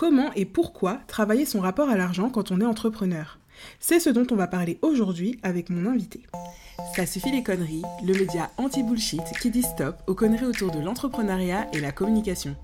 comment et pourquoi travailler son rapport à l'argent quand on est entrepreneur. C'est ce dont on va parler aujourd'hui avec mon invité. Ça suffit les conneries, le média anti-bullshit qui dit stop aux conneries autour de l'entrepreneuriat et la communication.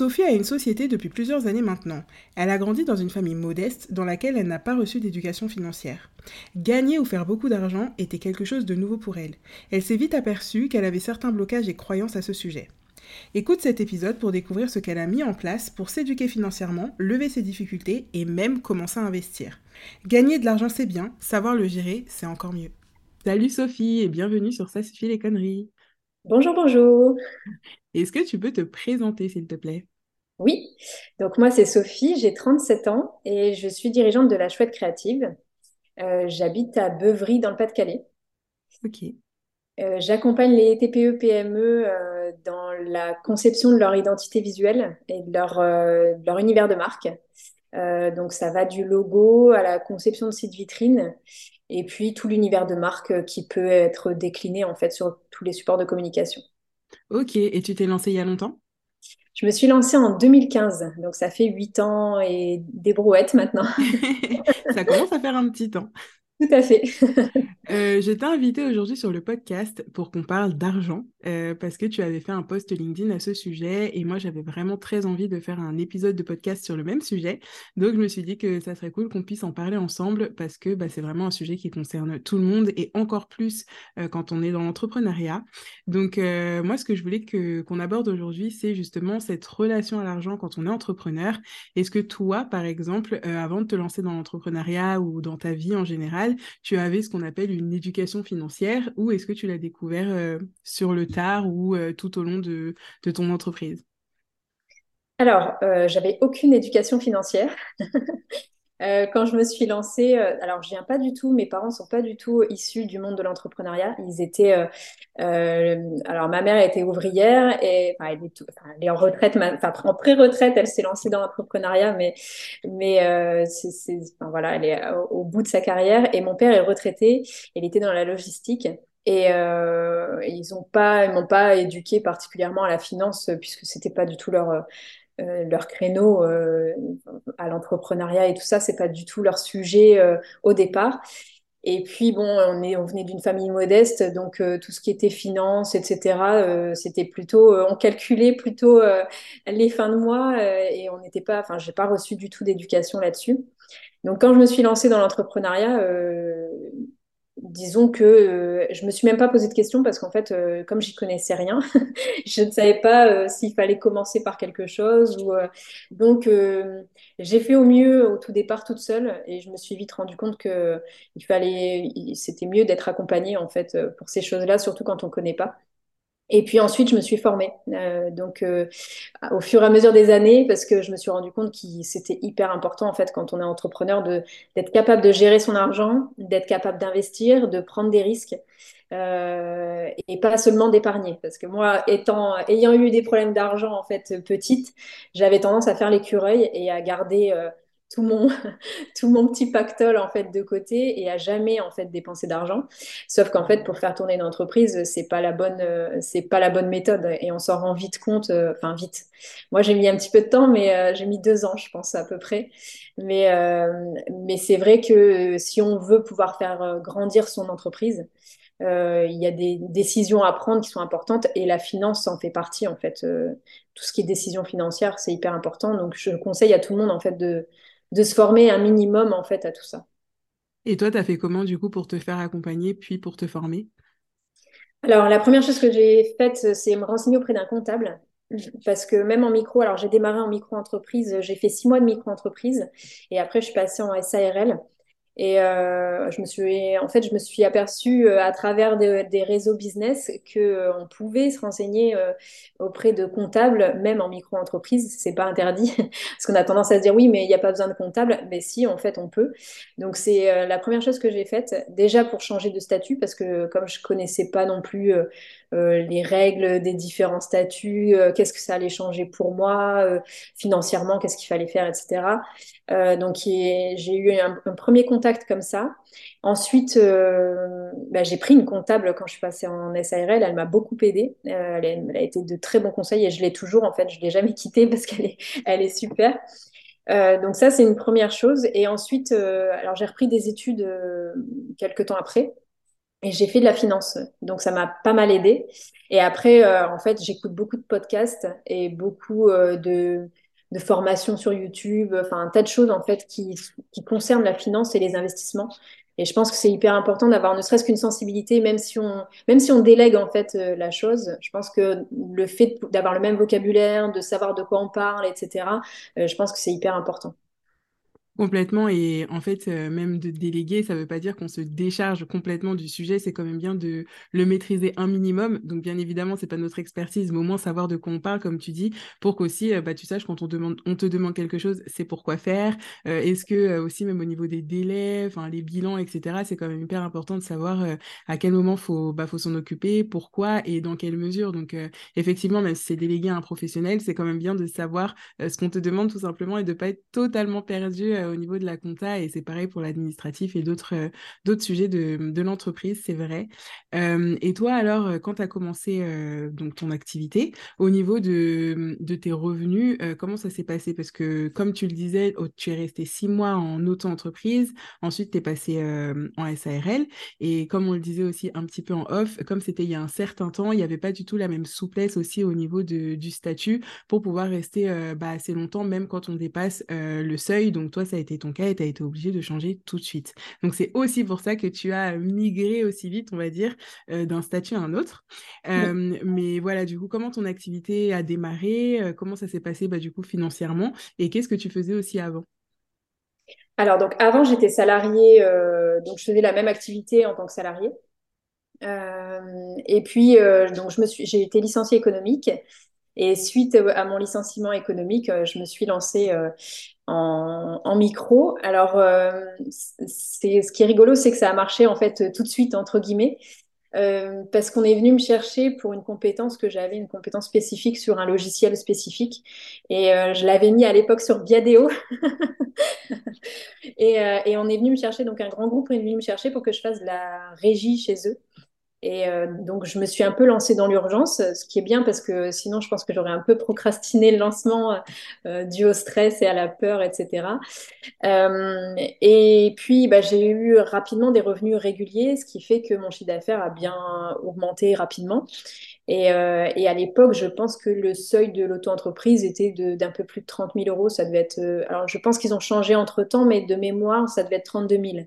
Sophie a une société depuis plusieurs années maintenant. Elle a grandi dans une famille modeste dans laquelle elle n'a pas reçu d'éducation financière. Gagner ou faire beaucoup d'argent était quelque chose de nouveau pour elle. Elle s'est vite aperçue qu'elle avait certains blocages et croyances à ce sujet. Écoute cet épisode pour découvrir ce qu'elle a mis en place pour s'éduquer financièrement, lever ses difficultés et même commencer à investir. Gagner de l'argent c'est bien, savoir le gérer c'est encore mieux. Salut Sophie et bienvenue sur Ça suffit les conneries. Bonjour, bonjour. Est-ce que tu peux te présenter s'il te plaît? Oui, donc moi c'est Sophie, j'ai 37 ans et je suis dirigeante de la Chouette Créative. Euh, j'habite à Beuvry dans le Pas-de-Calais. Ok. Euh, j'accompagne les TPE PME euh, dans la conception de leur identité visuelle et de leur, leur univers de marque. donc ça va du logo à la conception de site vitrine et puis tout l'univers de marque qui peut être décliné en fait sur tous les supports de communication. Ok, et tu t'es lancée il y a longtemps? Je me suis lancée en 2015, donc ça fait 8 ans et des brouettes maintenant. ça commence à faire un petit temps. Tout à fait. euh, je t'ai invité aujourd'hui sur le podcast pour qu'on parle d'argent, euh, parce que tu avais fait un post LinkedIn à ce sujet, et moi j'avais vraiment très envie de faire un épisode de podcast sur le même sujet. Donc je me suis dit que ça serait cool qu'on puisse en parler ensemble, parce que bah, c'est vraiment un sujet qui concerne tout le monde, et encore plus euh, quand on est dans l'entrepreneuriat. Donc moi ce que je voulais que, qu'on aborde aujourd'hui, c'est justement cette relation à l'argent quand on est entrepreneur. Est-ce que toi, par exemple, avant de te lancer dans l'entrepreneuriat ou dans ta vie en général, tu avais ce qu'on appelle une éducation financière ou est-ce que tu l'as découvert euh, sur le tard ou euh, tout au long de, ton entreprise? Alors, euh, j'avais aucune éducation financière. Euh, quand je me suis lancée, euh, alors je viens pas du tout, mes parents sont pas du tout issus du monde de l'entrepreneuriat. Ils étaient, euh, alors ma mère était ouvrière et elle, est en retraite, enfin en pré-retraite, elle s'est lancée dans l'entrepreneuriat, mais mais c'est, voilà, elle est au, bout de sa carrière. Et mon père est retraité, il était dans la logistique. Et ils n'ont pas, ils m'ont pas éduqué particulièrement à la finance puisque c'était pas du tout leur euh, leur créneau euh, à l'entrepreneuriat et tout ça, c'est pas du tout leur sujet euh, au départ. Et puis bon, on, est, on venait d'une famille modeste, donc tout ce qui était finance, etc., c'était plutôt, on calculait plutôt les fins de mois et on n'était pas, enfin, j'ai pas reçu du tout d'éducation là-dessus. Donc quand je me suis lancée dans l'entrepreneuriat, disons que euh, je me suis même pas posé de questions parce qu'en fait, euh, comme j'y connaissais rien, je ne savais pas euh, s'il fallait commencer par quelque chose. Ou, donc, j'ai fait au mieux au tout départ toute seule et je me suis vite rendu compte que il fallait, c'était mieux d'être accompagnée en fait pour ces choses-là, surtout quand on connaît pas. Et puis ensuite, je me suis formée. Euh, donc, euh, au fur et à mesure des années, parce que je me suis rendu compte que c'était hyper important, en fait, quand on est entrepreneur, d'être capable de gérer son argent, d'être capable d'investir, de prendre des risques. Euh, et pas seulement d'épargner. Parce que moi, étant, ayant eu des problèmes d'argent, en fait, petite, j'avais tendance à faire l'écureuil et à garder tout mon, tout mon petit pactole en fait de côté et à jamais en fait dépenser d'argent. Sauf qu'en fait pour faire tourner une entreprise c'est pas la bonne euh, c'est pas la bonne méthode et on s'en rend vite compte. Euh, enfin vite. Moi j'ai mis un petit peu de temps mais euh, j'ai mis deux ans je pense à peu près. Mais mais c'est vrai que si on veut pouvoir faire grandir son entreprise il y a des décisions à prendre qui sont importantes et la finance en fait partie tout ce qui est décision financière, c'est hyper important. Donc je conseille à tout le monde en fait de, de se former un minimum en fait à tout ça. Et toi, tu as fait comment du coup pour te faire accompagner puis pour te former? Alors la première chose que j'ai faite, c'est me renseigner auprès d'un comptable. Parce que même en micro, alors j'ai démarré en micro-entreprise, j'ai fait six mois de micro-entreprise et après je suis passée en SARL. Et euh, je me suis, en fait, je me suis aperçue euh, à travers des réseaux business que euh, on pouvait se renseigner auprès de comptables, même en micro-entreprise. C'est pas interdit, parce qu'on a tendance à se dire oui, mais il n'y a pas besoin de comptable. Mais si, en fait, on peut. Donc c'est la première chose que j'ai faite, déjà pour changer de statut, parce que comme je connaissais pas non plus les règles des différents statuts, qu'est-ce que ça allait changer pour moi, financièrement, qu'est-ce qu'il fallait faire, etc. donc j'ai eu un, premier contact comme ça. Ensuite, bah, j'ai pris une comptable quand je suis passée en SARL. Elle m'a beaucoup aidée. Elle, elle, a été de très bons conseils et je l'ai toujours. En fait, je l'ai jamais quittée parce qu'elle est, elle est super. Euh, donc ça, c'est une première chose. Et ensuite, euh, alors j'ai repris des études euh, quelques temps après. Et j'ai fait de la finance, donc ça m'a pas mal aidé. Et après, en fait, j'écoute beaucoup de podcasts et beaucoup de, de formations sur YouTube, enfin un tas de choses en fait qui, concernent la finance et les investissements. Et je pense que c'est hyper important d'avoir ne serait-ce qu'une sensibilité, même si on, même si on délègue en fait euh, la chose. Je pense que le fait d'avoir le même vocabulaire, de savoir de quoi on parle, etc. Euh, je pense que c'est hyper important. Complètement, et en fait, euh, même de déléguer, ça ne veut pas dire qu'on se décharge complètement du sujet, c'est quand même bien de le maîtriser un minimum. Donc, bien évidemment, c'est pas notre expertise, mais au moins savoir de quoi on parle, comme tu dis, pour qu'aussi, euh, bah, tu saches, quand on, demande, on te demande quelque chose, c'est pourquoi faire. Euh, est-ce que aussi, même au niveau des délais, les bilans, etc., c'est quand même hyper important de savoir à quel moment il faut, bah, faut s'en occuper, pourquoi et dans quelle mesure. Donc, effectivement, même si c'est délégué à un professionnel, c'est quand même bien de savoir ce qu'on te demande tout simplement et de ne pas être totalement perdu au niveau de la compta et c'est pareil pour l'administratif et d'autres euh, d'autres sujets de, l'entreprise, c'est vrai. Euh, et toi, alors, euh, quand tu as commencé donc ton activité, au niveau de, de tes revenus, comment ça s'est passé? Parce que, comme tu le disais, oh, tu es resté six mois en auto-entreprise, ensuite tu es passé en SARL et comme on le disait aussi un petit peu en off, comme c'était il y a un certain temps, il n'y avait pas du tout la même souplesse aussi au niveau de, du statut pour pouvoir rester bah, assez longtemps, même quand on dépasse le seuil. Donc toi, ça a été ton cas et tu as été obligé de changer tout de suite. Donc c'est aussi pour ça que tu as migré aussi vite, on va dire, euh, d'un statut à un autre. Euh, mais voilà, du coup, comment ton activité a démarré euh, Comment ça s'est passé bah, du coup financièrement Et qu'est-ce que tu faisais aussi avant? Alors, donc, avant, j'étais salariée, donc je faisais la même activité en tant que salariée. et puis, donc, je me suis, j'ai été licenciée économique. Et suite à mon licenciement économique, je me suis lancée en, micro. Alors, euh, c'est, ce qui est rigolo, c'est que ça a marché en fait tout de suite, entre guillemets. Euh, parce qu'on est venu me chercher pour une compétence que j'avais, une compétence spécifique sur un logiciel spécifique. Et euh, je l'avais mis à l'époque sur Biadeo. et, et, on est venu me chercher, donc un grand groupe est venu me chercher pour que je fasse de la régie chez eux. Et euh, donc, je me suis un peu lancée dans l'urgence, ce qui est bien parce que sinon, je pense que j'aurais un peu procrastiné le lancement euh, dû au stress et à la peur, etc. Euh, et puis, bah, j'ai eu rapidement des revenus réguliers, ce qui fait que mon chiffre d'affaires a bien augmenté rapidement. Et, euh, et à l'époque, je pense que le seuil de l'auto-entreprise était d'un peu plus de 30 000 euros. Ça devait être. Alors, je pense qu'ils ont changé entre temps, mais de mémoire, ça devait être 32 000.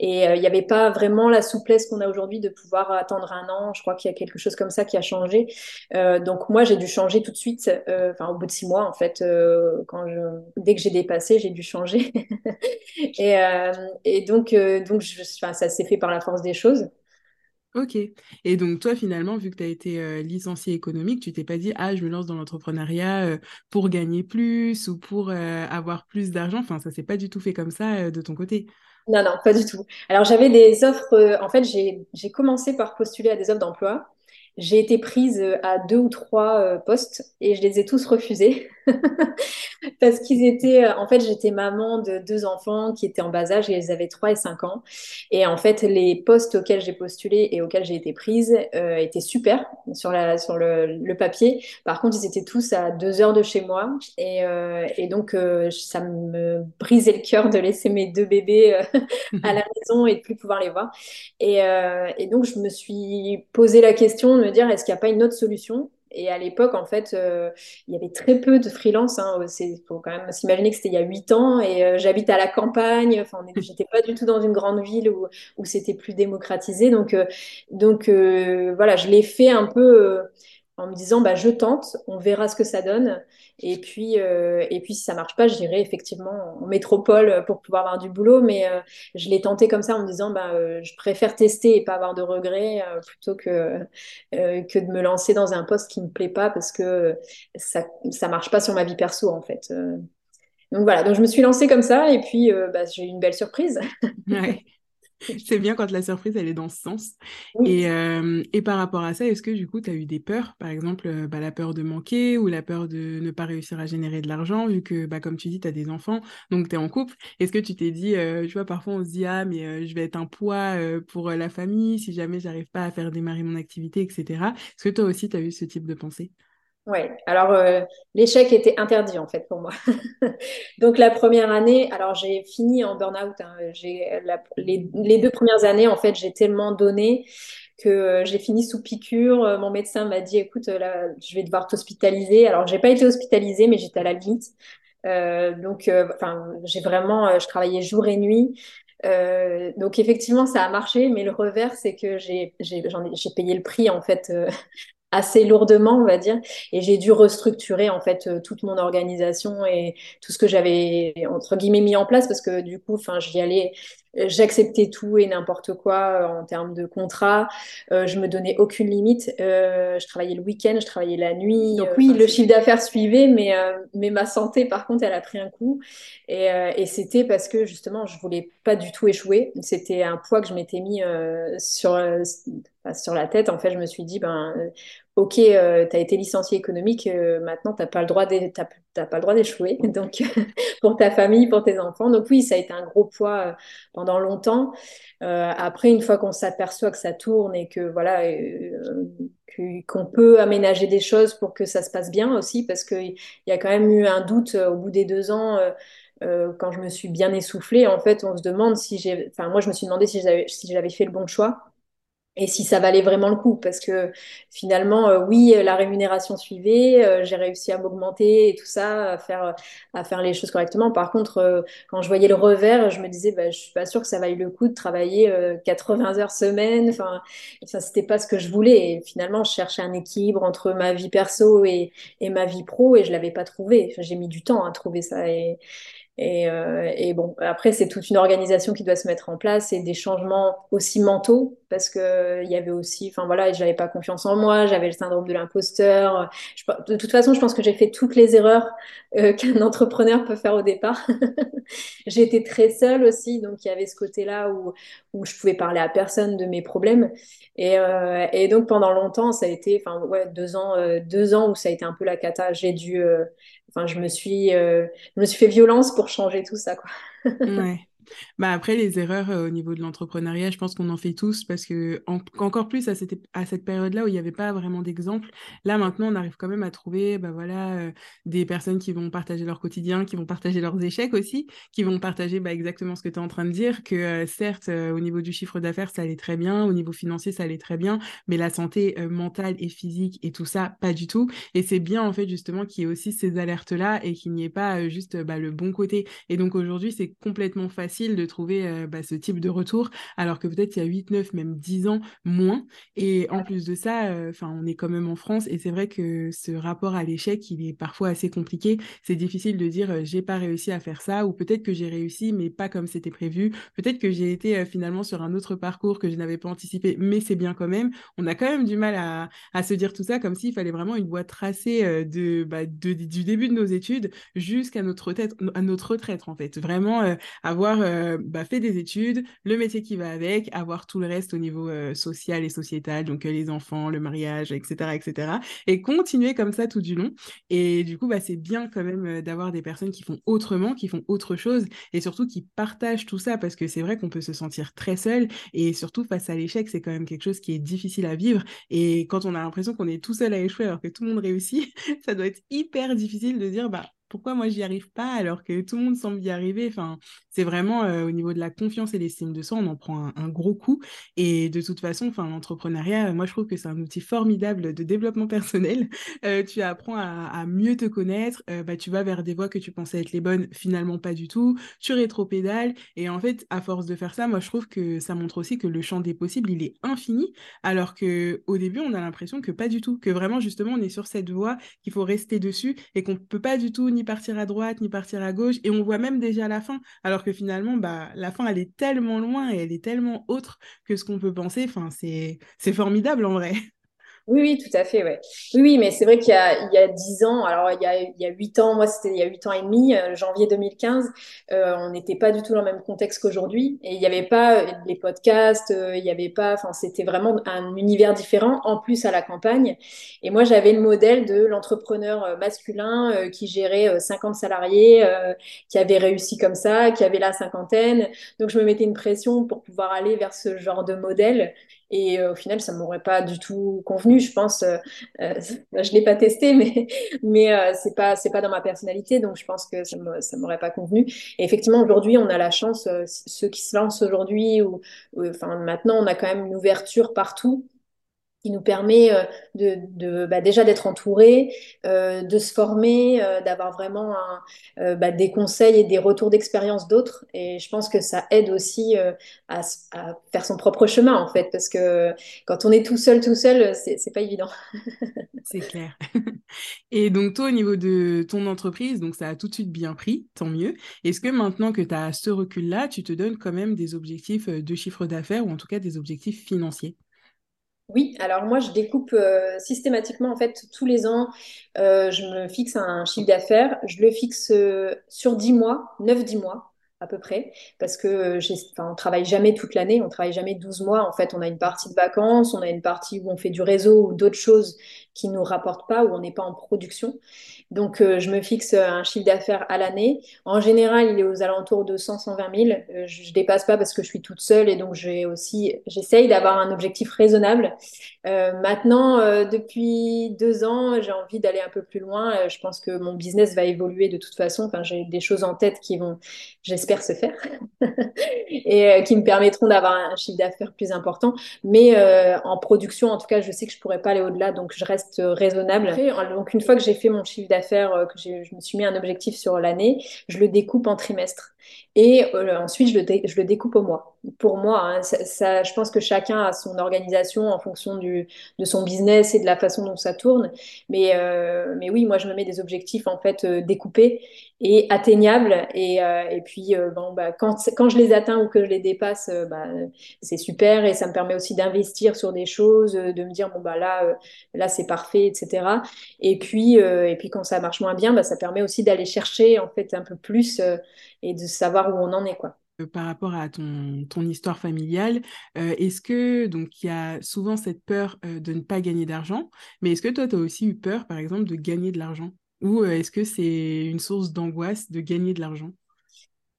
Et euh, il n'y avait pas vraiment la souplesse qu'on a aujourd'hui de pouvoir attendre un an. Je crois qu'il y a quelque chose comme ça qui a changé. Euh, donc moi, j'ai dû changer tout de suite. Euh, enfin, au bout de six mois, en fait, dès que j'ai dépassé, j'ai dû changer. et, donc, ça s'est fait par la force des choses. Ok. Et donc, toi, finalement, vu que tu as été licencié économique, tu t'es pas dit, ah, je me lance dans l'entrepreneuriat pour gagner plus ou pour avoir plus d'argent. Enfin, ça s'est pas du tout fait comme ça de ton côté. Non, non, pas du tout. Alors, j'avais des offres. Euh, en fait, j'ai commencé par postuler à des offres d'emploi j'ai été prise euh, à deux ou trois euh, postes et je les ai tous refusés parce qu'ils étaient, euh, en fait, j'étais maman de deux enfants qui étaient en bas âge et ils avaient trois et cinq ans. Et en fait, les postes auxquels j'ai postulé et auxquels j'ai été prise étaient super sur, la, sur le, le, papier. Par contre, ils étaient tous à deux heures de chez moi et, et donc ça me brisait le cœur de laisser mes deux bébés à la maison et de plus pouvoir les voir. Et, et donc, je me suis posé la question me dire est-ce qu'il n'y a pas une autre solution? Et à l'époque, en fait, euh, il y avait très peu de freelance. Il hein. faut quand même s'imaginer que c'était il y a huit ans et euh, j'habite à la campagne. Enfin, j'étais pas du tout dans une grande ville où, où c'était plus démocratisé. Donc, euh, donc voilà, je l'ai fait un peu en me disant bah, je tente, on verra ce que ça donne. Et puis, euh, et puis si ça marche pas, j'irai effectivement en métropole pour pouvoir avoir du boulot. Mais euh, je l'ai tenté comme ça en me disant bah, euh, je préfère tester et pas avoir de regrets plutôt que, que de me lancer dans un poste qui me plaît pas parce que ça ça marche pas sur ma vie perso en fait. Donc voilà, donc je me suis lancée comme ça et puis bah, j'ai eu une belle surprise. c'est bien quand la surprise, elle est dans ce sens. Et, euh, et, par rapport à ça, est-ce que du coup, tu as eu des peurs? Par exemple, euh, bah, la peur de manquer ou la peur de ne pas réussir à générer de l'argent, vu que, bah, comme tu dis, tu as des enfants, donc tu es en couple. Est-ce que tu t'es dit, euh, tu vois, parfois on se dit, ah, mais je vais être un poids pour la famille si jamais j'arrive pas à faire démarrer mon activité, etc. Est-ce que toi aussi, tu as eu ce type de pensée? Oui, alors euh, l'échec était interdit en fait pour moi. Donc la première année, alors j'ai fini en burn-out. Hein. les, deux premières années, en fait, j'ai tellement donné que euh, j'ai fini sous piqûre. Euh, mon médecin m'a dit, écoute, là, je vais devoir t'hospitaliser. Alors j'ai pas été hospitalisée, mais j'étais à la limite. donc, enfin, j'ai vraiment, je travaillais jour et nuit. donc effectivement, ça a marché, mais le revers, c'est que j'ai payé le prix en fait assez lourdement, on va dire, et j'ai dû restructurer en fait euh, toute mon organisation et tout ce que j'avais entre guillemets mis en place parce que du coup, enfin, j'y allais, euh, j'acceptais tout et n'importe quoi euh, en termes de contrat. je me donnais aucune limite. je travaillais le week-end, je travaillais la nuit. Donc oui, le chiffre d'affaires suivait, mais mais ma santé, par contre, elle a pris un coup. Et, et c'était parce que justement, je voulais pas du tout échouer. C'était un poids que je m'étais mis sur sur la tête. En fait, je me suis dit, ben ok, euh, tu as été licencié économique, euh, maintenant tu n'as pas le droit d'échouer, donc pour ta famille, pour tes enfants. Donc oui, ça a été un gros poids euh, pendant longtemps. après, une fois qu'on s'aperçoit que ça tourne et que voilà, qu'on peut aménager des choses pour que ça se passe bien aussi, parce qu'il y a quand même eu un doute au bout des deux ans. quand je me suis bien essoufflée, en fait, on se demande si j'ai, enfin, moi, je me suis demandé si j'avais, si j'avais fait le bon choix et si ça valait vraiment le coup parce que finalement euh, oui la rémunération suivait euh, j'ai réussi à m'augmenter et tout ça à faire à faire les choses correctement. Par contre euh, quand je voyais le revers je me disais bah, je suis pas sûre que ça vaille le coup de travailler 80 heures semaine. Enfin ça c'était pas ce que je voulais. Et finalement je cherchais un équilibre entre ma vie perso et, et ma vie pro et je l'avais pas trouvé. J'ai mis du temps à trouver ça. Et et, euh, et, bon, après, c'est toute une organisation qui doit se mettre en place et des changements aussi mentaux parce que il y avait aussi, enfin voilà, j'avais pas confiance en moi, j'avais le syndrome de l'imposteur. De toute façon, je pense que j'ai fait toutes les erreurs euh, qu'un entrepreneur peut faire au départ. été très seule aussi, donc il y avait ce côté-là où, où je pouvais parler à personne de mes problèmes. Et, euh, et donc pendant longtemps, ça a été, enfin ouais, deux ans, deux ans où ça a été un peu la cata. J'ai dû enfin, je me je me suis fait violence pour changer tout ça, quoi. Bah après, les erreurs euh, au niveau de l'entrepreneuriat, je pense qu'on en fait tous parce que encore plus à cette, à cette période-là où il n'y avait pas vraiment d'exemple, là maintenant on arrive quand même à trouver bah voilà, euh, des personnes qui vont partager leur quotidien, qui vont partager leurs échecs aussi, qui vont partager bah, exactement ce que tu es en train de dire, que euh, certes au niveau du chiffre d'affaires ça allait très bien, au niveau financier ça allait très bien, mais la santé mentale et physique et tout ça, pas du tout. Et c'est bien en fait justement qu'il y ait aussi ces alertes-là et qu'il n'y ait pas juste bah, le bon côté. Et donc aujourd'hui c'est complètement facile de trouver bah, ce type de retour, alors que peut-être il y a 8, 9, même 10 ans moins. Et en plus de ça, on est quand même en France et c'est vrai que ce rapport à l'échec, il est parfois assez compliqué. C'est difficile de dire euh, j'ai pas réussi à faire ça ou peut-être que j'ai réussi mais pas comme c'était prévu. Peut-être que j'ai été finalement sur un autre parcours que je n'avais pas anticipé, mais c'est bien quand même. On a quand même du mal à, à se dire tout ça comme s'il fallait vraiment une voie tracée de, bah, de, du début de nos études jusqu'à notre, retraite, à notre retraite en fait. Vraiment avoir euh, bah, fait des études, le métier qui va avec, avoir tout le reste au niveau euh, social et sociétal, donc euh, les enfants, le mariage, etc., etc. Et continuer comme ça tout du long. Et du coup, bah, c'est bien quand même d'avoir des personnes qui font autrement, qui font autre chose, et surtout qui partagent tout ça, parce que c'est vrai qu'on peut se sentir très seul, et surtout face à l'échec, c'est quand même quelque chose qui est difficile à vivre. Et quand on a l'impression qu'on est tout seul à échouer alors que tout le monde réussit, ça doit être hyper difficile de dire, bah pourquoi moi j'y arrive pas alors que tout le monde semble y arriver? Enfin, c'est vraiment euh, au niveau de la confiance et l'estime de soi, on en prend un, gros coup. Et de toute façon, enfin, l'entrepreneuriat, moi je trouve que c'est un outil formidable de développement personnel. Euh, tu apprends à, mieux te connaître, euh, bah, tu vas vers des voies que tu pensais être les bonnes, finalement pas du tout. Tu rétro-pédales et en fait, à force de faire ça, moi je trouve que ça montre aussi que le champ des possibles il est infini, alors que au début on a l'impression que pas du tout, que vraiment justement on est sur cette voie qu'il faut rester dessus et qu'on peut pas du tout ni partir à droite, ni partir à gauche. Et on voit même déjà la fin. Alors que finalement, bah, la fin, elle est tellement loin et elle est tellement autre que ce qu'on peut penser. Enfin, c'est formidable en vrai. Oui, oui, tout à fait, ouais. Oui, oui, mais c'est vrai qu'il y a, il y a 10 ans, alors il y a, il y a 8 ans, moi c'était il y a 8 ans et demi, euh, janvier 2015, euh, on n'était pas du tout dans le même contexte qu'aujourd'hui. Et il n'y avait pas euh, les podcasts, il n'y avait pas, enfin c'était vraiment un univers différent, en plus à la campagne. Et moi j'avais le modèle de l'entrepreneur masculin qui gérait 50 salariés, qui avait réussi comme ça, qui avait la cinquantaine. Donc je me mettais une pression pour pouvoir aller vers ce genre de modèle. Et euh, au final, ça m'aurait pas du tout convenu, je pense. Euh, euh, je l'ai pas testé, mais mais euh, c'est pas pas dans ma personnalité, donc je pense que ça ça m'aurait pas convenu. Effectivement, aujourd'hui, on a la chance, ceux qui se lancent aujourd'hui ou, ou, enfin maintenant, on a quand même une ouverture partout qui nous permet euh, de, bah, déjà d'être entouré, euh, de se former, euh, d'avoir vraiment bah, des conseils et des retours d'expérience d'autres. Et je pense que ça aide aussi à, à, faire son propre chemin en fait, parce que quand on est tout seul, tout seul, c'est pas évident. C'est clair. Et donc toi, au niveau de ton entreprise, donc ça a tout de suite bien pris, tant mieux. Est-ce que maintenant que tu as ce recul-là, tu te donnes quand même des objectifs de chiffre d'affaires ou en tout cas des objectifs financiers? Oui, alors moi je découpe euh, systématiquement en fait tous les ans, euh, je me fixe un chiffre d'affaires, je le fixe euh, sur 10 mois, neuf dix mois à peu près, parce que enfin, on travaille jamais toute l'année, on travaille jamais 12 mois, en fait on a une partie de vacances, on a une partie où on fait du réseau ou d'autres choses qui nous rapportent pas, où on n'est pas en production. Donc, euh, je me fixe un chiffre d'affaires à l'année. En général, il est aux alentours de 100, 120 000. Euh, je, ne dépasse pas parce que je suis toute seule et donc j'ai aussi, j'essaye d'avoir un objectif raisonnable. Euh, maintenant, euh, depuis deux ans, j'ai envie d'aller un peu plus loin. Euh, je pense que mon business va évoluer de toute façon. Enfin, j'ai des choses en tête qui vont, j'espère, se faire et euh, qui me permettront d'avoir un chiffre d'affaires plus important. Mais en production, en tout cas, je sais que je pourrais pas aller au-delà, donc je reste raisonnable. Donc, une fois que j'ai fait mon chiffre d'affaires, que je me suis mis un objectif sur l'année, je le découpe en trimestre. Et euh, ensuite, je le, découpe au mois. Pour moi, hein, ça, ça, je pense que chacun a son organisation en fonction du, de son business et de la façon dont ça tourne. Mais, euh, mais oui, moi, je me mets des objectifs en fait euh, découpés et atteignables. Et, euh, et puis, euh, bon, bah, quand, quand je les atteins ou que je les dépasse, euh, bah, c'est super. Et ça me permet aussi d'investir sur des choses, de me dire, bon, bah, là, là c'est parfait, etc. Et puis, et puis, quand ça marche moins bien, bah, ça permet aussi d'aller chercher en fait un peu plus et de savoir où on en est, quoi par rapport à ton, ton histoire familiale, euh, est-ce que, donc, il y a souvent cette peur euh, de ne pas gagner d'argent, mais est-ce que toi, tu as aussi eu peur, par exemple, de gagner de l'argent? Ou euh, est-ce que c'est une source d'angoisse de gagner de l'argent?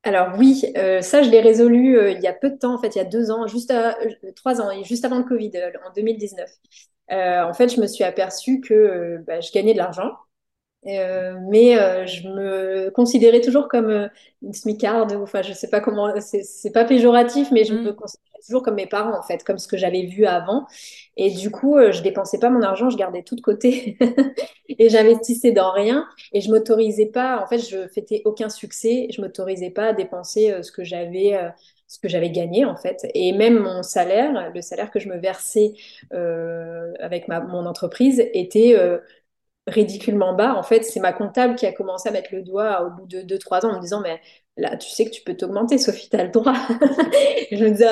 Alors oui, euh, ça je l'ai résolu euh, il y a peu de temps, en fait il y a deux ans, juste à, trois ans, juste avant le Covid, en 2019. en fait, je me suis aperçue que bah, je gagnais de l'argent, euh, mais euh, je me considérais toujours comme euh, une smicarde, enfin je sais pas comment, c'est pas péjoratif, mais je mm. me considérais toujours comme mes parents en fait, comme ce que j'avais vu avant. Et du coup, je dépensais pas mon argent, je gardais tout de côté et j'investissais dans rien. Et je m'autorisais pas, en fait, je fêtais aucun succès, je m'autorisais pas à dépenser ce que j'avais ce que j'avais gagné en fait. Et même mon salaire, le salaire que je me versais euh, avec ma, mon entreprise était euh, ridiculement bas. En fait, c'est ma comptable qui a commencé à mettre le doigt au bout de 2-3 ans en me disant, mais là, tu sais que tu peux t'augmenter, Sophie, tu le droit. je disais,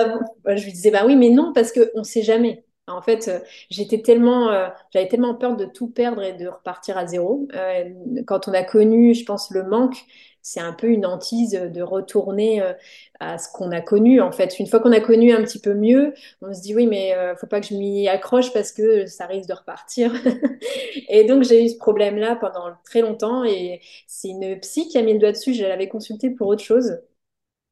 ah lui disais, bah oui, mais non, parce qu'on ne sait jamais. En fait, euh, j'étais tellement, euh, j'avais tellement peur de tout perdre et de repartir à zéro. Euh, quand on a connu, je pense, le manque, c'est un peu une hantise de retourner euh, à ce qu'on a connu. En fait, une fois qu'on a connu un petit peu mieux, on se dit oui, mais euh, faut pas que je m'y accroche parce que ça risque de repartir. et donc j'ai eu ce problème-là pendant très longtemps et c'est une psy qui a mis le doigt dessus. Je l'avais consultée pour autre chose.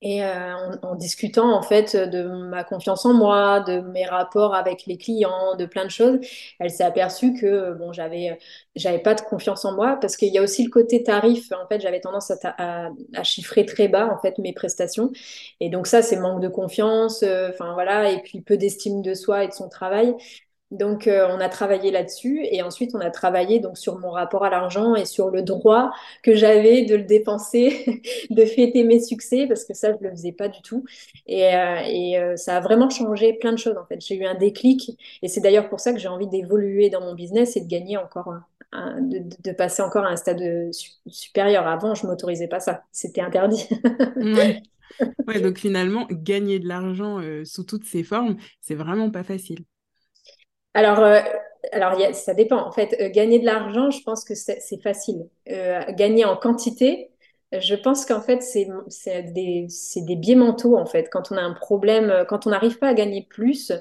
Et euh, en, en, discutant en fait de ma confiance en moi, de mes rapports avec les clients, de plein de choses, elle s'est aperçue que bon, j'avais j'avais pas de confiance en moi parce qu'il y a aussi le côté tarif. En fait, j'avais tendance à, à, à, chiffrer très bas en fait mes prestations. Et donc ça, c'est manque de confiance, euh, enfin voilà, et puis peu d'estime de soi et de son travail. Donc, euh, on a travaillé là-dessus et ensuite on a travaillé donc sur mon rapport à l'argent et sur le droit que j'avais de le dépenser, de fêter mes succès parce que ça je le faisais pas du tout et, euh, euh, ça a vraiment changé plein de choses en fait. J'ai eu un déclic et c'est d'ailleurs pour ça que j'ai envie d'évoluer dans mon business et de gagner encore de, passer encore à un stade supérieur. Avant, je m'autorisais pas ça, c'était interdit. ouais. ouais. donc finalement gagner de l'argent sous toutes ses formes, c'est vraiment pas facile. Alors, euh, alors, ça dépend. En fait, euh, gagner de l'argent, je pense que c'est facile. Euh, gagner en quantité, je pense qu'en fait, c'est des, des biais mentaux, en fait. Quand on a un problème, quand on n'arrive pas à gagner plus,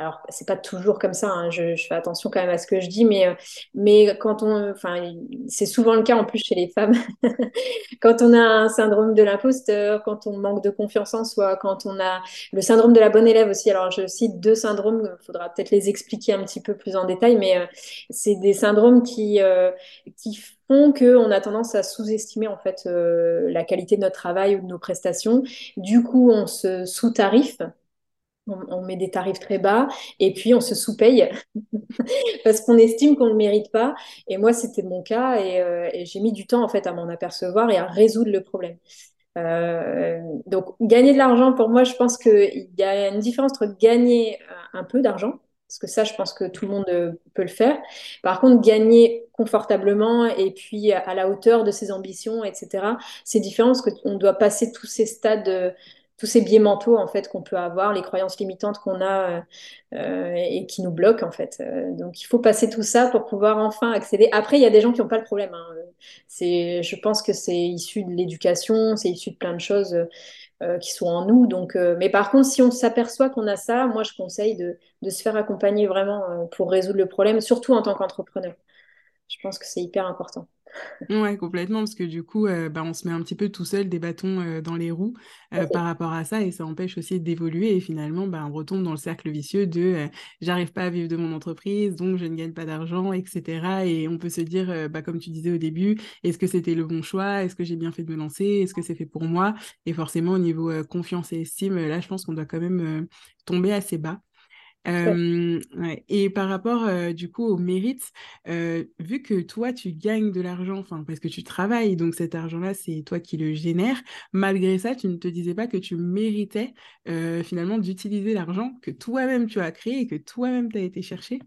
alors c'est pas toujours comme ça, hein, je, fais attention quand même à ce que je dis, mais, euh, mais quand on, enfin, c'est souvent le cas en plus chez les femmes, quand on a un syndrome de l'imposteur, quand on manque de confiance en soi, quand on a le syndrome de la bonne élève aussi. Alors je cite deux syndromes, il faudra peut-être les expliquer un petit peu plus en détail, mais euh, c'est des syndromes qui, euh, qui font qu'on a tendance à sous-estimer en fait la qualité de notre travail ou de nos prestations. Du coup, on se sous-tarife on, met des tarifs très bas et puis on se sous-paye parce qu'on estime qu'on ne mérite pas. Et moi, c'était mon cas euh, et, j'ai mis du temps en fait à m'en apercevoir et à résoudre le problème. Euh, donc, gagner de l'argent, pour moi, je pense qu'il y a une différence entre gagner un peu d'argent, parce que ça, je pense que tout le monde euh, peut le faire. Par contre, gagner confortablement et puis à la hauteur de ses ambitions, etc., c'est différent parce qu'on doit passer tous ces stades tous ces biais mentaux en fait qu'on peut avoir, les croyances limitantes qu'on a euh, euh, et qui nous bloquent en fait. Euh, donc il faut passer tout ça pour pouvoir enfin accéder. Après, il y a des gens qui n'ont pas le problème. Hein. C'est, je pense que c'est issu de l'éducation, c'est issu de plein de choses qui sont en nous. Donc, mais par contre, si on s'aperçoit qu'on a ça, moi je conseille de, de se faire accompagner vraiment pour résoudre le problème, surtout en tant qu'entrepreneur. Je pense que c'est hyper important. Ouais, complètement, parce que du coup, euh, bah, on se met un petit peu tout seul des bâtons euh, dans les roues euh, par rapport à ça, et ça empêche aussi d'évoluer, et finalement, bah, on retombe dans le cercle vicieux de j'arrive pas à vivre de mon entreprise, donc je ne gagne pas d'argent, etc. Et on peut se dire, bah, comme tu disais au début, est-ce que c'était le bon choix? Est-ce que j'ai bien fait de me lancer? Est-ce que c'est fait pour moi? Et forcément, au niveau confiance et estime, là, je pense qu'on doit quand même tomber assez bas. Et par rapport du coup au mérite, vu que toi tu gagnes de l'argent, enfin parce que tu travailles, donc cet argent-là c'est toi qui le génères, malgré ça tu ne te disais pas que tu méritais finalement d'utiliser l'argent que toi-même tu as créé et que toi-même tu as été chercher?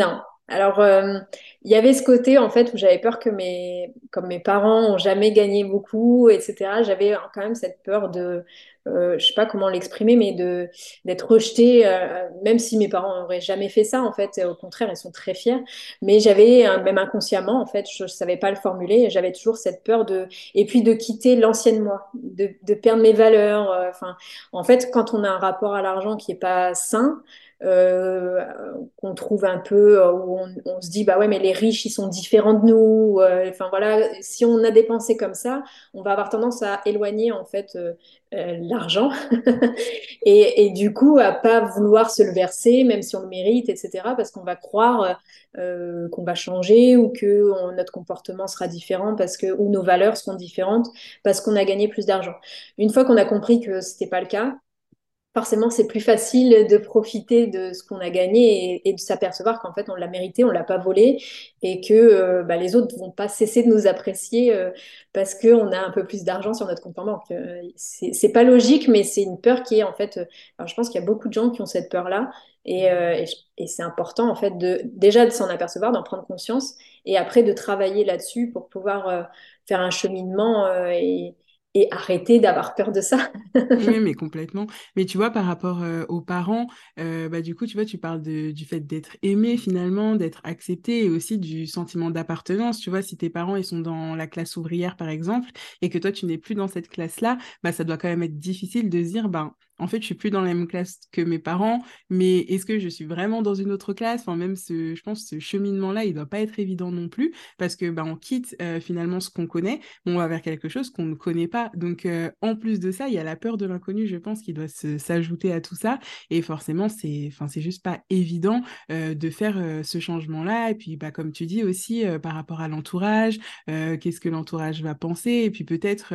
Non, alors, euh, il y avait ce côté en fait où j'avais peur que mes, comme mes parents ont jamais gagné beaucoup, etc. J'avais quand même cette peur de, euh, je sais pas comment l'exprimer, mais de d'être rejetée, euh, même si mes parents n'auraient jamais fait ça en fait. Au contraire, ils sont très fiers. Mais j'avais même inconsciemment en fait, je, ne savais pas le formuler. J'avais toujours cette peur de, et puis de quitter l'ancienne moi, de, de perdre mes valeurs. Enfin, en fait, quand on a un rapport à l'argent qui est pas sain euh, qu'on trouve un peu euh, où on, se dit bah ouais mais les riches ils sont différents de nous euh, enfin voilà. Si on a dépensé comme ça on va avoir tendance à éloigner en fait l'argent et, du coup à pas vouloir se le verser même si on le mérite etc parce qu'on va croire qu'on va changer ou que notre comportement sera différent parce que ou nos valeurs seront différentes parce qu'on a gagné plus d'argent. Une fois qu'on a compris que c'était pas le cas forcément, c'est plus facile de profiter de ce qu'on a gagné et, de s'apercevoir qu'en fait, on l'a mérité, on l'a pas volé et que euh, bah, les autres vont pas cesser de nous apprécier euh, parce qu'on a un peu plus d'argent sur notre compte en banque. Euh, c'est pas logique, mais c'est une peur qui est en fait. alors, je pense qu'il y a beaucoup de gens qui ont cette peur-là et, et c'est important en fait de déjà de s'en apercevoir, d'en prendre conscience et après de travailler là-dessus pour pouvoir faire un cheminement et et arrêter d'avoir peur de ça. oui, mais complètement. Mais tu vois, par rapport euh, aux parents, euh, bah, du coup, tu vois, tu parles de, du fait d'être aimé finalement, d'être accepté et aussi du sentiment d'appartenance. Tu vois, si tes parents, ils sont dans la classe ouvrière, par exemple, et que toi, tu n'es plus dans cette classe-là, bah, ça doit quand même être difficile de dire, ben, en fait, je suis plus dans la même classe que mes parents, mais est-ce que je suis vraiment dans une autre classe? Enfin, même ce, je pense, ce cheminement-là, il doit pas être évident non plus, parce que bah, on quitte euh, finalement ce qu'on connaît, on va vers quelque chose qu'on ne connaît pas. Donc, euh, en plus de ça, il y a la peur de l'inconnu, je pense, qui doit s'ajouter à tout ça. Et forcément, c'est, enfin, c'est juste pas évident euh, de faire ce changement-là. Et puis, bah, comme tu dis aussi, par rapport à l'entourage, qu'est-ce que l'entourage va penser? Et puis peut-être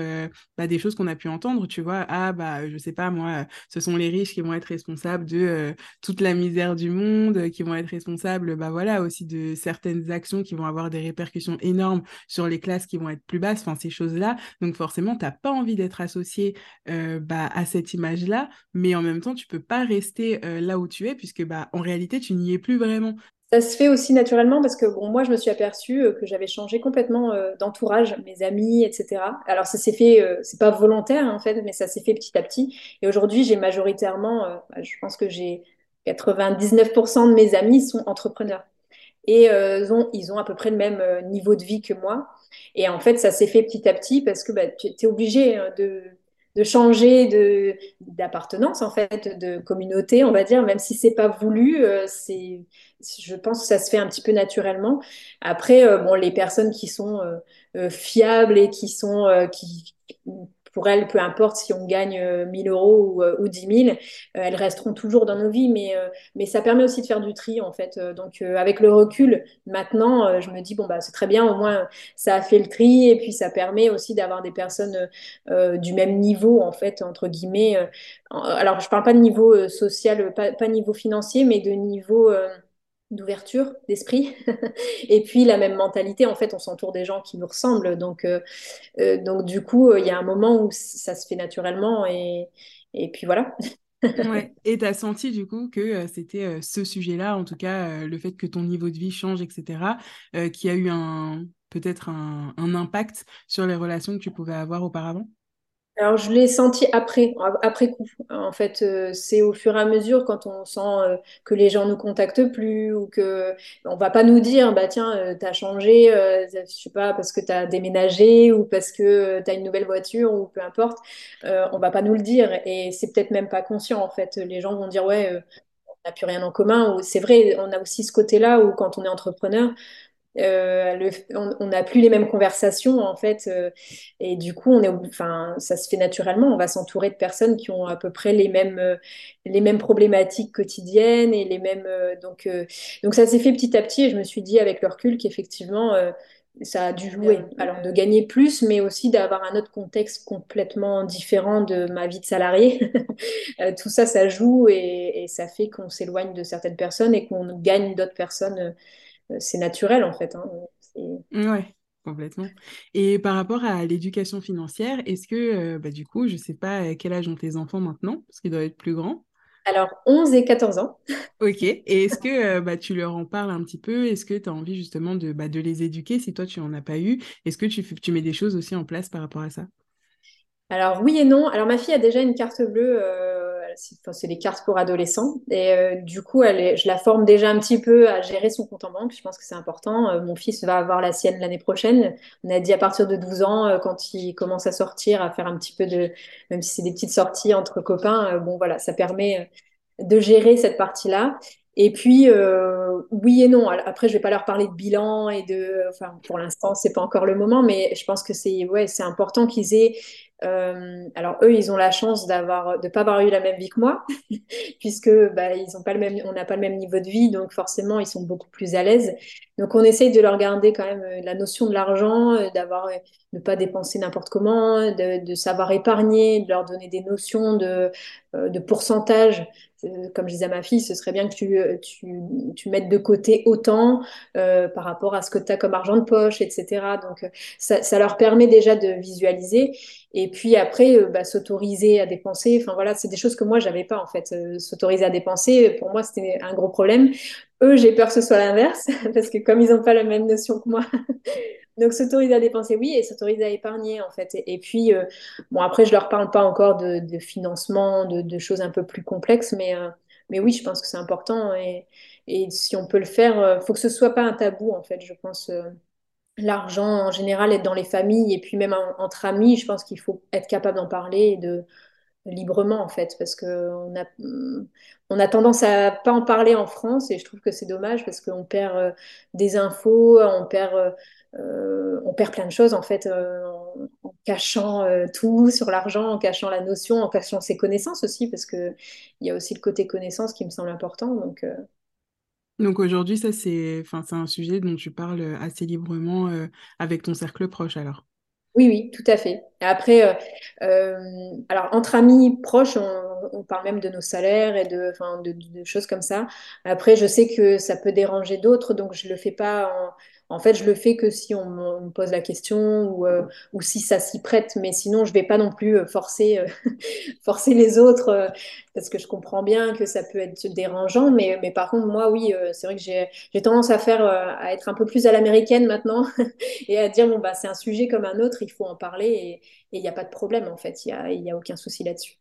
bah, des choses qu'on a pu entendre, tu vois, ah bah, je sais pas moi ce sont les riches qui vont être responsables de euh, toute la misère du monde, qui vont être responsables bah voilà, aussi de certaines actions qui vont avoir des répercussions énormes sur les classes qui vont être plus basses, enfin ces choses-là. Donc forcément, tu n'as pas envie d'être associé euh, bah, à cette image-là, mais en même temps, tu peux pas rester euh, là où tu es, puisque bah, en réalité, tu n'y es plus vraiment. Ça se fait aussi naturellement parce que bon, moi, je me suis aperçue euh, que j'avais changé complètement euh, d'entourage, mes amis, etc. Alors, ça s'est fait, euh, c'est pas volontaire en fait, mais ça s'est fait petit à petit. Et aujourd'hui, j'ai majoritairement, bah, je pense que j'ai 99% de mes amis sont entrepreneurs. et ils ont à peu près le même niveau de vie que moi. Et en fait, ça s'est fait petit à petit parce que bah, tu es obligé hein, de, de changer d'appartenance en fait, de communauté, on va dire, même si c'est pas voulu, euh, c'est, je pense que ça se fait un petit peu naturellement. Après, euh, bon, les personnes qui sont euh, fiables et qui sont qui pour elles, peu importe si on gagne 1000 euh, euros ou, euh, ou 10 000, euh, elles resteront toujours dans nos vies. Mais, mais ça permet aussi de faire du tri, en fait. Donc, avec le recul, maintenant, je me dis, bon, bah, c'est très bien, au moins, ça a fait le tri. Et puis, ça permet aussi d'avoir des personnes du même niveau, en fait, entre guillemets. alors, je ne parle pas de niveau social, pas, pas niveau financier, mais de niveau d'ouverture d'esprit et puis la même mentalité en fait on s'entoure des gens qui nous ressemblent donc euh, euh, du coup il y a un moment où ça se fait naturellement et, puis voilà. Et tu as senti du coup que euh, c'était ce sujet-là, en tout cas le fait que ton niveau de vie change, etc., qui a eu un peut-être un, un impact sur les relations que tu pouvais avoir auparavant? Alors, je l'ai senti après, après coup. En fait, euh, c'est au fur et à mesure quand on sent euh, que les gens nous contactent plus ou que on va pas nous dire, bah tiens, euh, tu as changé, je sais pas, parce que tu as déménagé ou parce que tu as une nouvelle voiture ou peu importe. on va pas nous le dire et c'est peut-être même pas conscient en fait. Les gens vont dire, ouais, on n'a plus rien en commun. C'est vrai, on a aussi ce côté-là où quand on est entrepreneur, euh, on n'a plus les mêmes conversations en fait euh, et du coup on est enfin ça se fait naturellement. On va s'entourer de personnes qui ont à peu près les mêmes euh, les mêmes problématiques quotidiennes et les mêmes donc donc ça s'est fait petit à petit et je me suis dit avec le recul qu'effectivement ça a dû jouer. alors de gagner plus mais aussi d'avoir un autre contexte complètement différent de ma vie de salarié. Tout ça ça joue et, et ça fait qu'on s'éloigne de certaines personnes et qu'on gagne d'autres personnes c'est naturel en fait. Hein. Ouais, complètement. Et par rapport à l'éducation financière, est-ce que, euh, bah, du coup, je ne sais pas euh, quel âge ont tes enfants maintenant, parce qu'ils doivent être plus grands? Alors, 11 et 14 ans. Ok. Et est-ce que bah, tu leur en parles un petit peu? Est-ce que tu as envie justement de, bah, de les éduquer si toi, tu n'en as pas eu? Est-ce que tu, tu mets des choses aussi en place par rapport à ça? Alors, oui et non. Alors, ma fille a déjà une carte bleue c'est des cartes pour adolescents. Et euh, du coup, elle je la forme déjà un petit peu à gérer son compte en banque. Je pense que c'est important. Euh, mon fils va avoir la sienne l'année prochaine. On a dit à partir de 12 ans, euh, quand il commence à sortir, à faire un petit peu de, même si c'est des petites sorties entre copains, bon voilà, ça permet de gérer cette partie-là. Et puis, oui et non. Après, je vais pas leur parler de bilan et de. Enfin, pour l'instant, c'est pas encore le moment, mais je pense que c'est ouais, c'est important qu'ils aient euh, alors eux, ils ont la chance d'avoir, de pas avoir eu la même vie que moi, puisque bah, ils ont pas le même, on n'a pas le même niveau de vie, donc forcément ils sont beaucoup plus à l'aise. Donc on essaye de leur garder quand même euh, la notion de l'argent, euh, d'avoir, ne pas dépenser n'importe comment, de, de, savoir épargner, de leur donner des notions de, de pourcentage comme je disais à ma fille, ce serait bien que tu, tu, tu mettes de côté autant euh, par rapport à ce que tu as comme argent de poche, etc. Donc, ça, ça, leur permet déjà de visualiser. Et puis après, euh, bah, s'autoriser à dépenser. Enfin voilà, c'est des choses que moi, j'avais pas en fait. Euh, s'autoriser à dépenser, pour moi, c'était un gros problème. Eux, j'ai peur que ce soit l'inverse, parce que comme ils n'ont pas la même notion que moi, donc s'autoriser à dépenser, oui, et s'autoriser à épargner, en fait. Et, puis, euh, bon, après, je leur parle pas encore de, financement, de, choses un peu plus complexes, mais, mais oui, je pense que c'est important. Et, et, si on peut le faire, faut que ce soit pas un tabou, en fait. Je pense l'argent, en général, être dans les familles, et puis même entre amis, je pense qu'il faut être capable d'en parler de librement en fait parce que on a tendance à pas en parler en France et je trouve que c'est dommage parce qu'on perd des infos on perd euh, on perd plein de choses en fait euh, en, cachant euh, tout sur l'argent, en cachant la notion, en cachant ses connaissances aussi, parce que il y a aussi le côté connaissance qui me semble important. Donc aujourd'hui, ça c'est, enfin, c'est un sujet dont tu parles assez librement avec ton cercle proche alors. Oui, oui, tout à fait. après, alors entre amis proches, on, parle même de nos salaires et de, choses comme ça. Après, je sais que ça peut déranger d'autres, donc je le fais pas en en fait, je le fais que si on me pose la question ou, euh, ou si ça s'y prête, mais sinon, je vais pas non plus euh, forcer, euh, forcer les autres parce que je comprends bien que ça peut être dérangeant. Mais, mais par contre, moi, oui, c'est vrai que j'ai tendance à faire, à être un peu plus à l'américaine maintenant et à dire bon bah c'est un sujet comme un autre, il faut en parler et il n'y a pas de problème en fait, il n'y a, y a aucun souci là-dessus.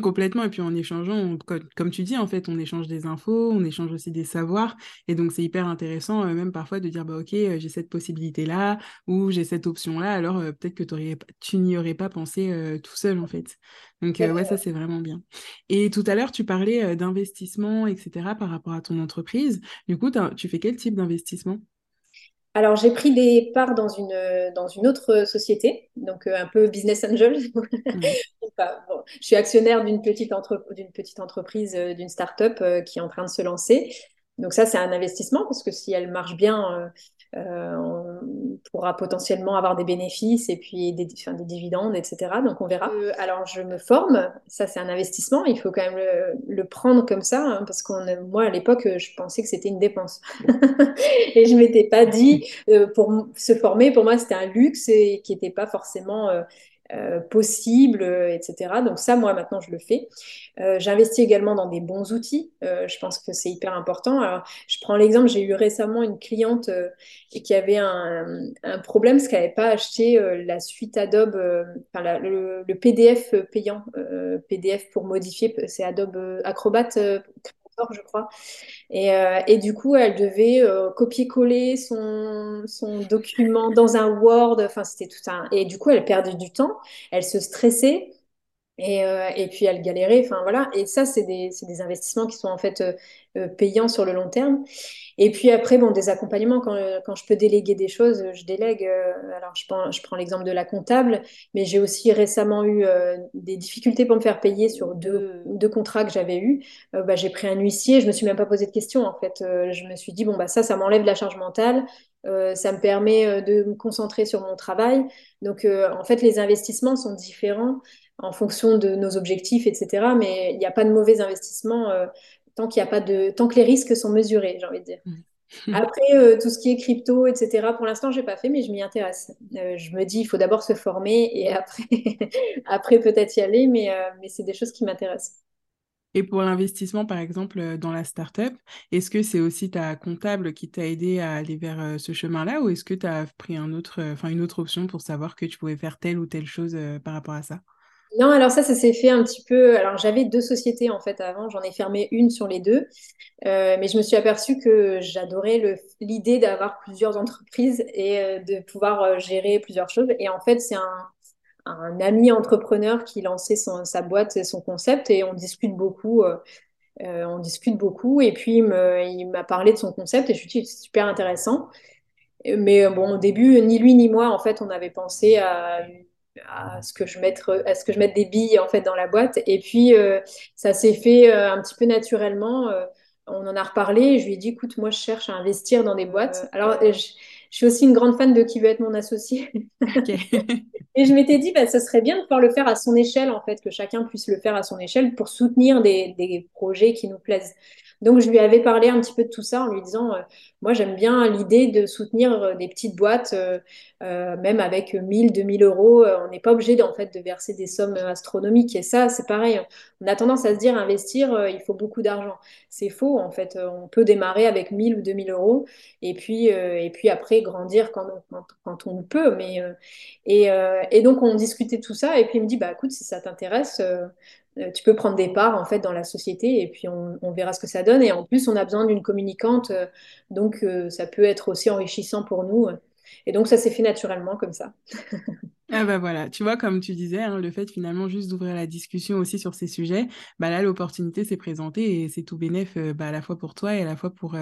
Complètement. Et puis en échangeant, comme tu dis, en fait, on échange des infos, on échange aussi des savoirs. Et donc, c'est hyper intéressant, euh, même parfois, de dire, bah, OK, euh, j'ai cette possibilité-là ou j'ai cette option-là. Alors, euh, peut-être que tu n'y aurais pas pensé tout seul, en fait. Donc, ouais, ça, c'est vraiment bien. Et tout à l'heure, tu parlais d'investissement, etc., par rapport à ton entreprise. Du coup, tu fais quel type d'investissement? Alors, j'ai pris des parts dans une, dans une autre société, donc un peu business angel. je suis actionnaire d'une petite, d'une petite entreprise, euh, d'une start-up euh, qui est en train de se lancer. Donc ça, c'est un investissement parce que si elle marche bien, euh, on pourra potentiellement avoir des bénéfices et puis des, des dividendes, etc. Donc on verra. alors je me forme, ça c'est un investissement, il faut quand même le, prendre comme ça hein, parce qu'on, moi à l'époque, je pensais que c'était une dépense et je m'étais pas dit pour se former, pour moi c'était un luxe et qui n'était pas forcément euh, possible, euh, etc. Donc ça, moi, maintenant, je le fais. Euh, j'investis également dans des bons outils. je pense que c'est hyper important. Alors, je prends l'exemple, j'ai eu récemment une cliente qui avait un, problème parce qu'elle n'avait pas acheté la suite Adobe, le, le, PDF payant, PDF pour modifier, c'est Adobe Acrobat je crois. Et, euh, et, du coup, elle devait euh, copier-coller son, son, document dans un Word. Enfin, c'était tout un. Et du coup, elle perdait du temps, elle se stressait. Et, euh, et puis elle galérait, enfin voilà. Et ça, c'est des, des, investissements qui sont en fait payants sur le long terme. Et puis après, bon, des accompagnements, quand, quand je peux déléguer des choses, je délègue. alors, je prends, je prends l'exemple de la comptable, mais j'ai aussi récemment eu des difficultés pour me faire payer sur deux, deux contrats que j'avais eus. bah, j'ai pris un huissier, je me suis même pas posé de questions, en fait. je me suis dit, bon, bah, ça, ça m'enlève la charge mentale. ça me permet de me concentrer sur mon travail. Donc, en fait, les investissements sont différents en fonction de nos objectifs, etc. Mais il n'y a pas de mauvais investissement euh, tant qu'il a pas de tant que les risques sont mesurés, j'ai envie de dire. Après, euh, tout ce qui est crypto, etc., pour l'instant, je n'ai pas fait, mais je m'y intéresse. Euh, je me dis, il faut d'abord se former et après, après peut-être y aller, mais, mais c'est des choses qui m'intéressent. Et pour l'investissement, par exemple, dans la startup, est-ce que c'est aussi ta comptable qui t'a aidé à aller vers ce chemin-là ou est-ce que tu as pris un autre, une autre option pour savoir que tu pouvais faire telle ou telle chose par rapport à ça? Non, alors ça, ça s'est fait un petit peu. Alors j'avais deux sociétés en fait avant, j'en ai fermé une sur les deux, euh, mais je me suis aperçue que j'adorais l'idée d'avoir plusieurs entreprises et euh, de pouvoir euh, gérer plusieurs choses. Et en fait, c'est un, ami entrepreneur qui lançait son, sa boîte et son concept et on discute beaucoup. on discute beaucoup et puis il m'a parlé de son concept et je me suis dit c'est super intéressant. Mais bon, au début, ni lui ni moi, en fait, on avait pensé à à ce que je mette à ce que je mette des billes en fait dans la boîte. Et puis euh, ça s'est fait euh, un petit peu naturellement euh, on en a reparlé. Je lui ai dit écoute moi je cherche à investir dans des boîtes. Alors je, suis aussi une grande fan de qui veut être mon associé. Et je m'étais dit bah, ça serait bien de pouvoir le faire à son échelle en fait que chacun puisse le faire à son échelle pour soutenir des, des projets qui nous plaisent donc, je lui avais parlé un petit peu de tout ça en lui disant, euh, moi, j'aime bien l'idée de soutenir euh, des petites boîtes, euh, même avec 1000, 2000 euros. on n'est pas obligé en fait, de verser des sommes astronomiques. Et ça, c'est pareil. On a tendance à se dire, investir, il faut beaucoup d'argent. C'est faux, en fait. On peut démarrer avec 1000 ou 2000 euros et puis, et puis après grandir quand, quand, on peut. Mais, et, et, donc, on discutait de tout ça. Et puis, il me dit, bah, écoute, si ça t'intéresse, tu peux prendre des parts en fait dans la société et puis on, verra ce que ça donne. Et en plus, on a besoin d'une communicante, euh, donc euh, ça peut être aussi enrichissant pour nous. Et donc ça s'est fait naturellement comme ça. ah bah voilà, tu vois, comme tu disais, hein, le fait finalement juste d'ouvrir la discussion aussi sur ces sujets, bah là l'opportunité s'est présentée et c'est tout bénéf bah, à la fois pour toi et à la fois pour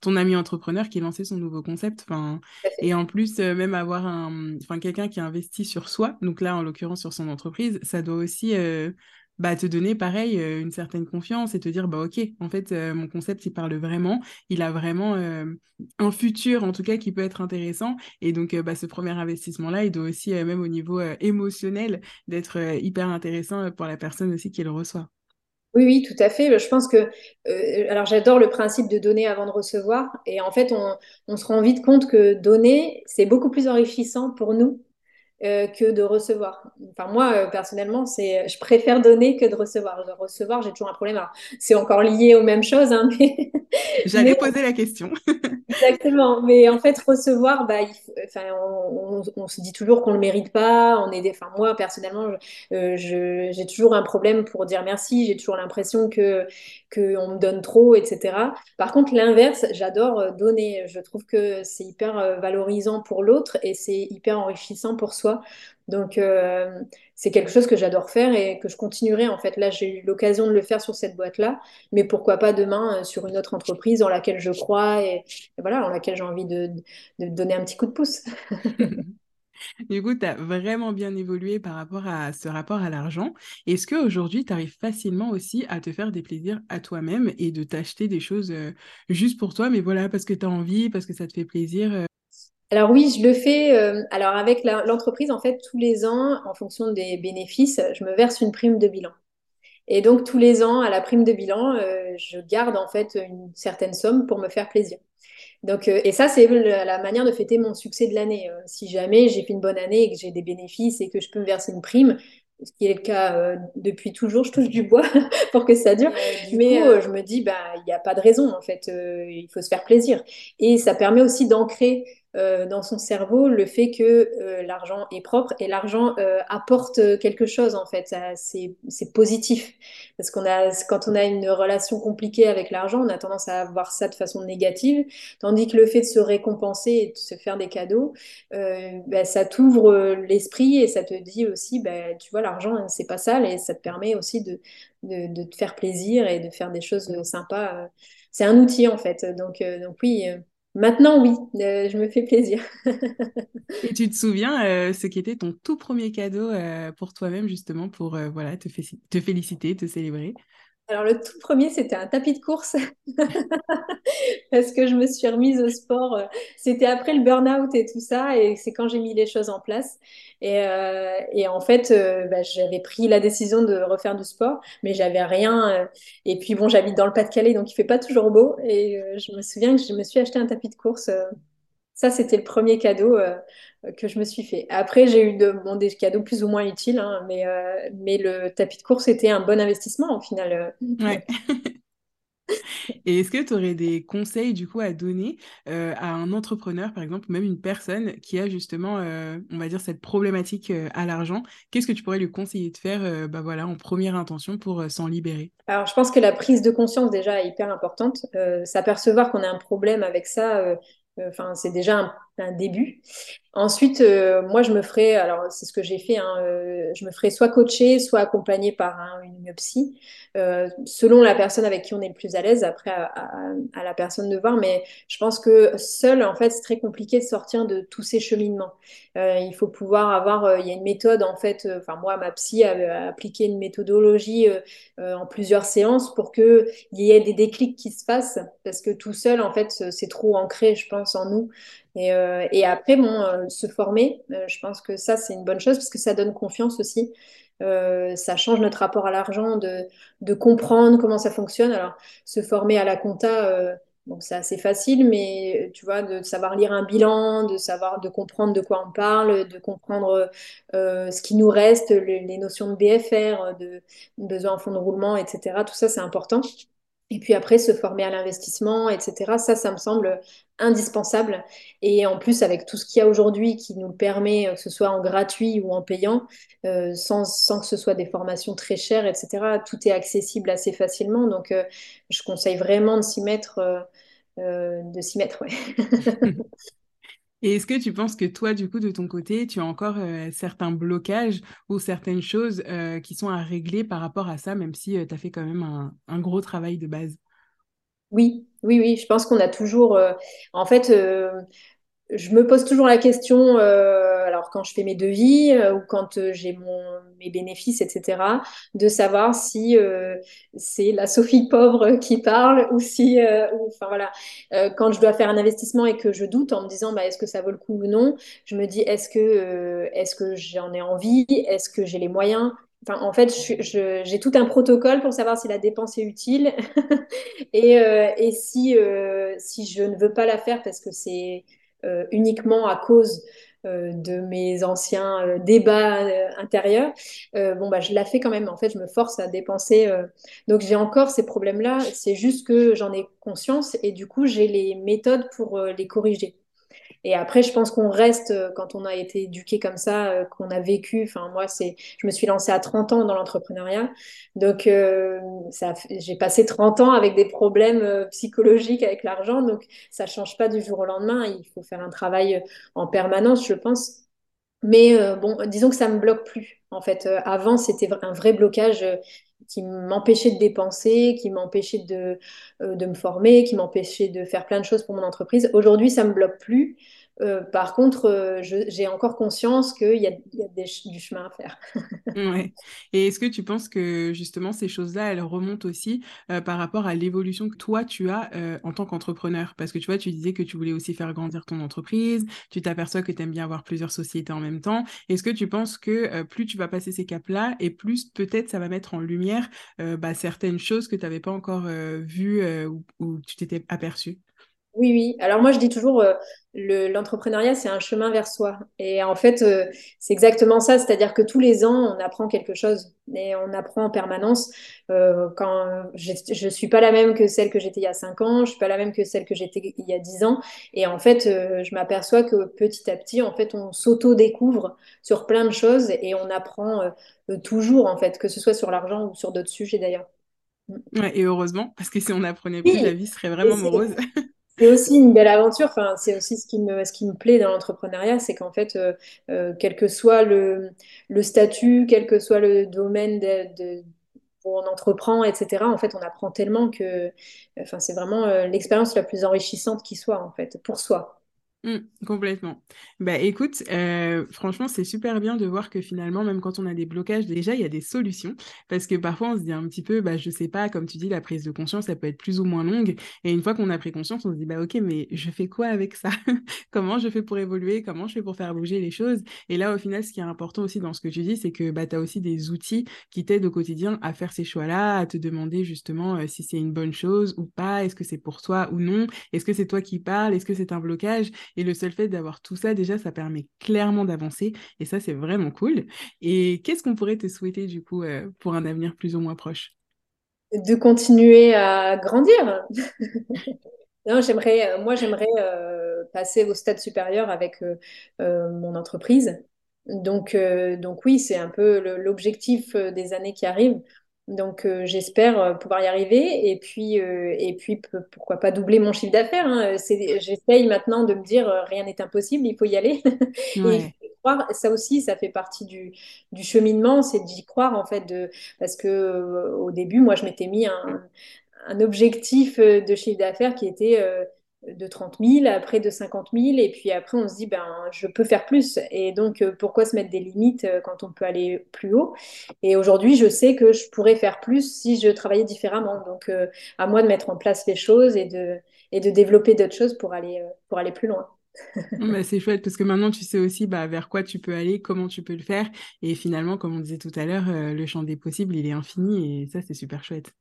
ton ami entrepreneur qui lançait son nouveau concept. Enfin, et en plus, même avoir un, enfin, quelqu'un qui investit sur soi, donc là en l'occurrence sur son entreprise, ça doit aussi bah, te donner pareil euh, une certaine confiance et te dire bah ok en fait euh, mon concept il parle vraiment il a vraiment euh, un futur en tout cas qui peut être intéressant et donc bah, ce premier investissement là il doit aussi même au niveau émotionnel d'être hyper intéressant pour la personne aussi qui le reçoit oui, oui, tout à fait. Je pense que, alors j'adore le principe de donner avant de recevoir. Et en fait, on se rend vite compte que donner, c'est beaucoup plus enrichissant pour nous que de recevoir. Enfin, moi, personnellement, c'est, je préfère donner que de recevoir. De recevoir, j'ai toujours un problème. c'est encore lié aux mêmes choses, hein, mais... J'allais poser la question. Exactement. Mais en fait, recevoir, bah, enfin, on, se dit toujours qu'on ne le mérite pas. On est Enfin, moi, personnellement, euh, j'ai toujours un problème pour dire merci. J'ai toujours l'impression que qu'on me donne trop, etc. Par contre, l'inverse, j'adore euh, donner. Je trouve que c'est hyper euh, valorisant pour l'autre et c'est hyper enrichissant pour soi. Donc, c'est quelque chose que j'adore faire et que je continuerai. En fait, là, j'ai eu l'occasion de le faire sur cette boîte-là, mais pourquoi pas demain sur une autre entreprise dans laquelle je crois et, voilà, dans laquelle j'ai envie de, donner un petit coup de pouce. Du coup, tu as vraiment bien évolué par rapport à ce rapport à l'argent. Est-ce qu'aujourd'hui, tu arrives facilement aussi à te faire des plaisirs à toi-même et de t'acheter des choses euh, juste pour toi, mais voilà, parce que tu as envie, parce que ça te fait plaisir euh? Alors oui, je le fais. Euh, alors avec l'entreprise, en fait, tous les ans, en fonction des bénéfices, je me verse une prime de bilan. Et donc tous les ans, à la prime de bilan, je garde en fait une certaine somme pour me faire plaisir. Donc, euh, et ça, c'est la manière de fêter mon succès de l'année. Euh, si jamais j'ai fait une bonne année et que j'ai des bénéfices et que je peux me verser une prime, ce qui est le cas euh, depuis toujours, je touche du bois pour que ça dure. Mais je me dis, bah, il n'y a pas de raison, en fait, il faut se faire plaisir. Et ça permet aussi d'ancrer euh, dans son cerveau le fait que euh, l'argent est propre et l'argent euh, apporte quelque chose en fait. C'est positif parce qu'on a quand on a une relation compliquée avec l'argent, on a tendance à voir ça de façon négative, tandis que le fait de se récompenser et de se faire des cadeaux, bah, ça t'ouvre l'esprit et ça te dit aussi, bah, tu vois, l'argent hein, c'est pas sale et ça te permet aussi de, de, de, te faire plaisir et de faire des choses sympas. C'est un outil en fait. Donc, donc oui Maintenant, oui, euh, je me fais plaisir. Et tu te souviens euh, ce qui était ton tout premier cadeau euh, pour toi-même, justement, pour voilà, te, te féliciter, te célébrer? Alors le tout premier, c'était un tapis de course parce que je me suis remise au sport. C'était après le burn-out et tout ça, et c'est quand j'ai mis les choses en place. Et, euh, et en fait, euh, bah, j'avais pris la décision de refaire du sport, mais j'avais rien. Euh, et puis bon, j'habite dans le Pas-de-Calais, donc il fait pas toujours beau. Et je me souviens que je me suis acheté un tapis de course. Ça, c'était le premier cadeau que je me suis fait. Après, j'ai eu de, bon, des cadeaux plus ou moins utiles, hein, mais, mais le tapis de course était un bon investissement au final. Ouais. Et est-ce que tu aurais des conseils du coup à donner euh, à un entrepreneur, par exemple, ou même une personne qui a justement, euh, on va dire, cette problématique euh, à l'argent? Qu'est-ce que tu pourrais lui conseiller de faire bah, voilà, en première intention pour s'en libérer? Alors, je pense que la prise de conscience déjà est hyper importante. S'apercevoir qu'on a un problème avec ça, enfin, c'est déjà un début. Ensuite, euh, moi, je me ferai, alors c'est ce que j'ai fait, hein, euh, je me ferai soit coacher, soit accompagner par une psy, euh, selon la personne avec qui on est le plus à l'aise, après à, la personne de voir. Mais je pense que seul, en fait, c'est très compliqué de sortir de tous ces cheminements. il faut pouvoir avoir, il y a une méthode, en fait, enfin moi, ma psy a, appliqué une méthodologie en plusieurs séances pour qu'il y ait des déclics qui se fassent, parce que tout seul, en fait, c'est trop ancré, je pense, en nous. Euh, et, après, bon, euh, se former, euh, je pense que ça, c'est une bonne chose parce que ça donne confiance aussi. ça change notre rapport à l'argent, de, comprendre comment ça fonctionne. Alors, se former à la compta, bon, c'est assez facile, mais tu vois, de savoir lire un bilan, de savoir, de comprendre de quoi on parle, de comprendre ce qui nous reste, les, notions de BFR, de besoin en fonds de roulement, etc. Tout ça, c'est important. Et puis après, se former à l'investissement, etc. Ça, ça me semble indispensable. Et en plus, avec tout ce qu'il y a aujourd'hui qui nous permet, que ce soit en gratuit ou en payant, euh, sans, sans, que ce soit des formations très chères, etc., tout est accessible assez facilement. Donc, euh, je conseille vraiment de s'y mettre. Euh, de s'y mettre. Et est-ce que tu penses que toi, du coup, de ton côté, tu as encore certains blocages ou certaines choses qui sont à régler par rapport à ça, même si tu as fait quand même un, gros travail de base? Oui, oui, oui. Je pense qu'on a toujours... en fait, je me pose toujours la question, euh, alors quand je fais mes devis euh, ou quand euh, j'ai mes bénéfices, etc., de savoir si c'est la Sophie pauvre qui parle ou si, enfin voilà, quand je dois faire un investissement et que je doute en me disant, bah, est-ce que ça vaut le coup ou non, je me dis, est-ce que, est-ce que j'en ai envie, est-ce que j'ai les moyens, En fait, j'ai tout un protocole pour savoir si la dépense est utile et, et si, si je ne veux pas la faire parce que c'est uniquement à cause de mes anciens débats intérieurs, bon bah je la fais quand même. En fait, je me force à dépenser. donc j'ai encore ces problèmes-là. C'est juste que j'en ai conscience et du coup j'ai les méthodes pour les corriger. Et après, je pense qu'on reste, euh, quand on a été éduqué comme ça, euh, qu'on a vécu, enfin moi, c'est, je me suis lancée à 30 ans dans l'entrepreneuriat. Donc, euh, j'ai passé 30 ans avec des problèmes psychologiques avec l'argent. Donc, ça change pas du jour au lendemain. Il faut faire un travail en permanence, je pense. Mais bon, disons que ça me bloque plus. En fait, avant, c'était un vrai blocage qui m'empêchait de dépenser, qui m'empêchait de, de me former, qui m'empêchait de faire plein de choses pour mon entreprise. Aujourd'hui, ça me bloque plus. Euh, par contre, euh, j'ai encore conscience qu'il y a, y a du chemin à faire. ouais. Et est-ce que tu penses que justement ces choses-là, elles remontent aussi euh, par rapport à l'évolution que toi, tu as en tant qu'entrepreneur? Parce que tu vois, tu disais que tu voulais aussi faire grandir ton entreprise, tu t'aperçois que tu aimes bien avoir plusieurs sociétés en même temps. Est-ce que tu penses que plus tu vas passer ces caps-là et plus peut-être ça va mettre en lumière bah, certaines choses que tu n'avais pas encore vues ou, ou tu t'étais aperçu oui, oui. Alors moi, je dis toujours, euh, l'entrepreneuriat, c'est un chemin vers soi. Et en fait, euh, c'est exactement ça. C'est-à-dire que tous les ans, on apprend quelque chose. Et on apprend en permanence. Euh, quand je ne suis pas la même que celle que j'étais il y a 5 ans, je ne suis pas la même que celle que j'étais il y a 10 ans. Et en fait, je m'aperçois que petit à petit, en fait, on s'auto-découvre sur plein de choses et on apprend toujours, en fait, que ce soit sur l'argent ou sur d'autres sujets d'ailleurs. Ouais, et heureusement, parce que si on apprenait plus, la vie serait vraiment morose. c'est aussi une belle aventure. Enfin, c'est aussi ce qui me, ce qui me plaît dans l'entrepreneuriat, c'est qu'en fait, euh, euh, quel que soit le, le, statut, quel que soit le domaine de, où on entreprend, etc., en fait, on apprend tellement que enfin, c'est vraiment euh, l'expérience la plus enrichissante qui soit, en fait, pour soi. Mmh, complètement. Bah écoute, euh, franchement, c'est super bien de voir que finalement, même quand on a des blocages, déjà, il y a des solutions. Parce que parfois, on se dit un petit peu, bah je sais pas, comme tu dis, la prise de conscience, ça peut être plus ou moins longue. Et une fois qu'on a pris conscience, on se dit, bah ok, mais je fais quoi avec ça? Comment je fais pour évoluer? Comment je fais pour faire bouger les choses? Et là, au final, ce qui est important aussi dans ce que tu dis, c'est que bah, tu as aussi des outils qui t'aident au quotidien à faire ces choix-là, à te demander justement euh, si c'est une bonne chose ou pas, est-ce que c'est pour toi ou non, est-ce que c'est toi qui parles, est-ce que c'est un blocage? Et le seul fait d'avoir tout ça, déjà, ça permet clairement d'avancer. Et ça, c'est vraiment cool. Et qu'est-ce qu'on pourrait te souhaiter, du coup, euh, pour un avenir plus ou moins proche? De continuer à grandir. j'aimerais, euh, moi, j'aimerais euh, passer au stade supérieur avec mon entreprise. Donc oui, c'est un peu l'objectif des années qui arrivent. Donc euh, j'espère euh, pouvoir y arriver et puis euh, et puis pourquoi pas doubler mon chiffre d'affaires. Hein. J'essaye maintenant de me dire rien n'est impossible, il faut y aller. et croire, ça aussi, ça fait partie du, du cheminement, c'est d'y croire en fait, de, parce que au début, moi, je m'étais mis un, un objectif de chiffre d'affaires qui était de 30 000, après de 50 000, et puis après on se dit, ben, je peux faire plus. Et donc, euh, pourquoi se mettre des limites euh, quand on peut aller plus haut? Et aujourd'hui, je sais que je pourrais faire plus si je travaillais différemment. Donc, euh, à moi de mettre en place les choses et de, et de développer d'autres choses pour aller, pour aller plus loin. bah, c'est chouette parce que maintenant tu sais aussi bah, vers quoi tu peux aller, comment tu peux le faire. Et finalement, comme on disait tout à l'heure, le champ des possibles, il est infini et ça, c'est super chouette.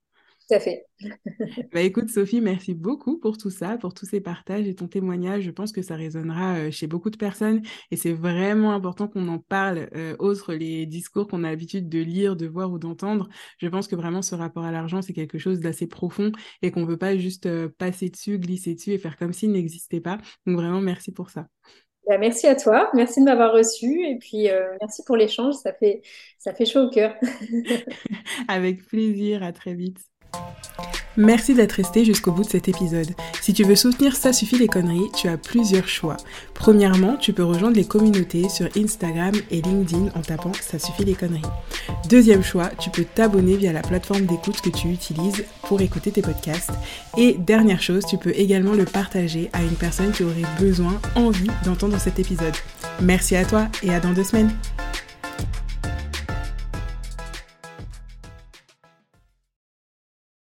Tout à fait. bah écoute Sophie, merci beaucoup pour tout ça, pour tous ces partages et ton témoignage. Je pense que ça résonnera euh, chez beaucoup de personnes et c'est vraiment important qu'on en parle euh, autre les discours qu'on a l'habitude de lire, de voir ou d'entendre. Je pense que vraiment ce rapport à l'argent, c'est quelque chose d'assez profond et qu'on ne veut pas juste euh, passer dessus, glisser dessus et faire comme s'il n'existait pas. Donc vraiment, merci pour ça. Bah, merci à toi, merci de m'avoir reçu et puis merci pour l'échange, ça fait, ça fait chaud au cœur. Avec plaisir, à très vite. Merci d'être resté jusqu'au bout de cet épisode. Si tu veux soutenir Ça suffit les conneries, tu as plusieurs choix. Premièrement, tu peux rejoindre les communautés sur Instagram et LinkedIn en tapant Ça suffit les conneries. Deuxième choix, tu peux t'abonner via la plateforme d'écoute que tu utilises pour écouter tes podcasts. Et dernière chose, tu peux également le partager à une personne qui aurait besoin, envie d'entendre cet épisode. Merci à toi et à dans deux semaines.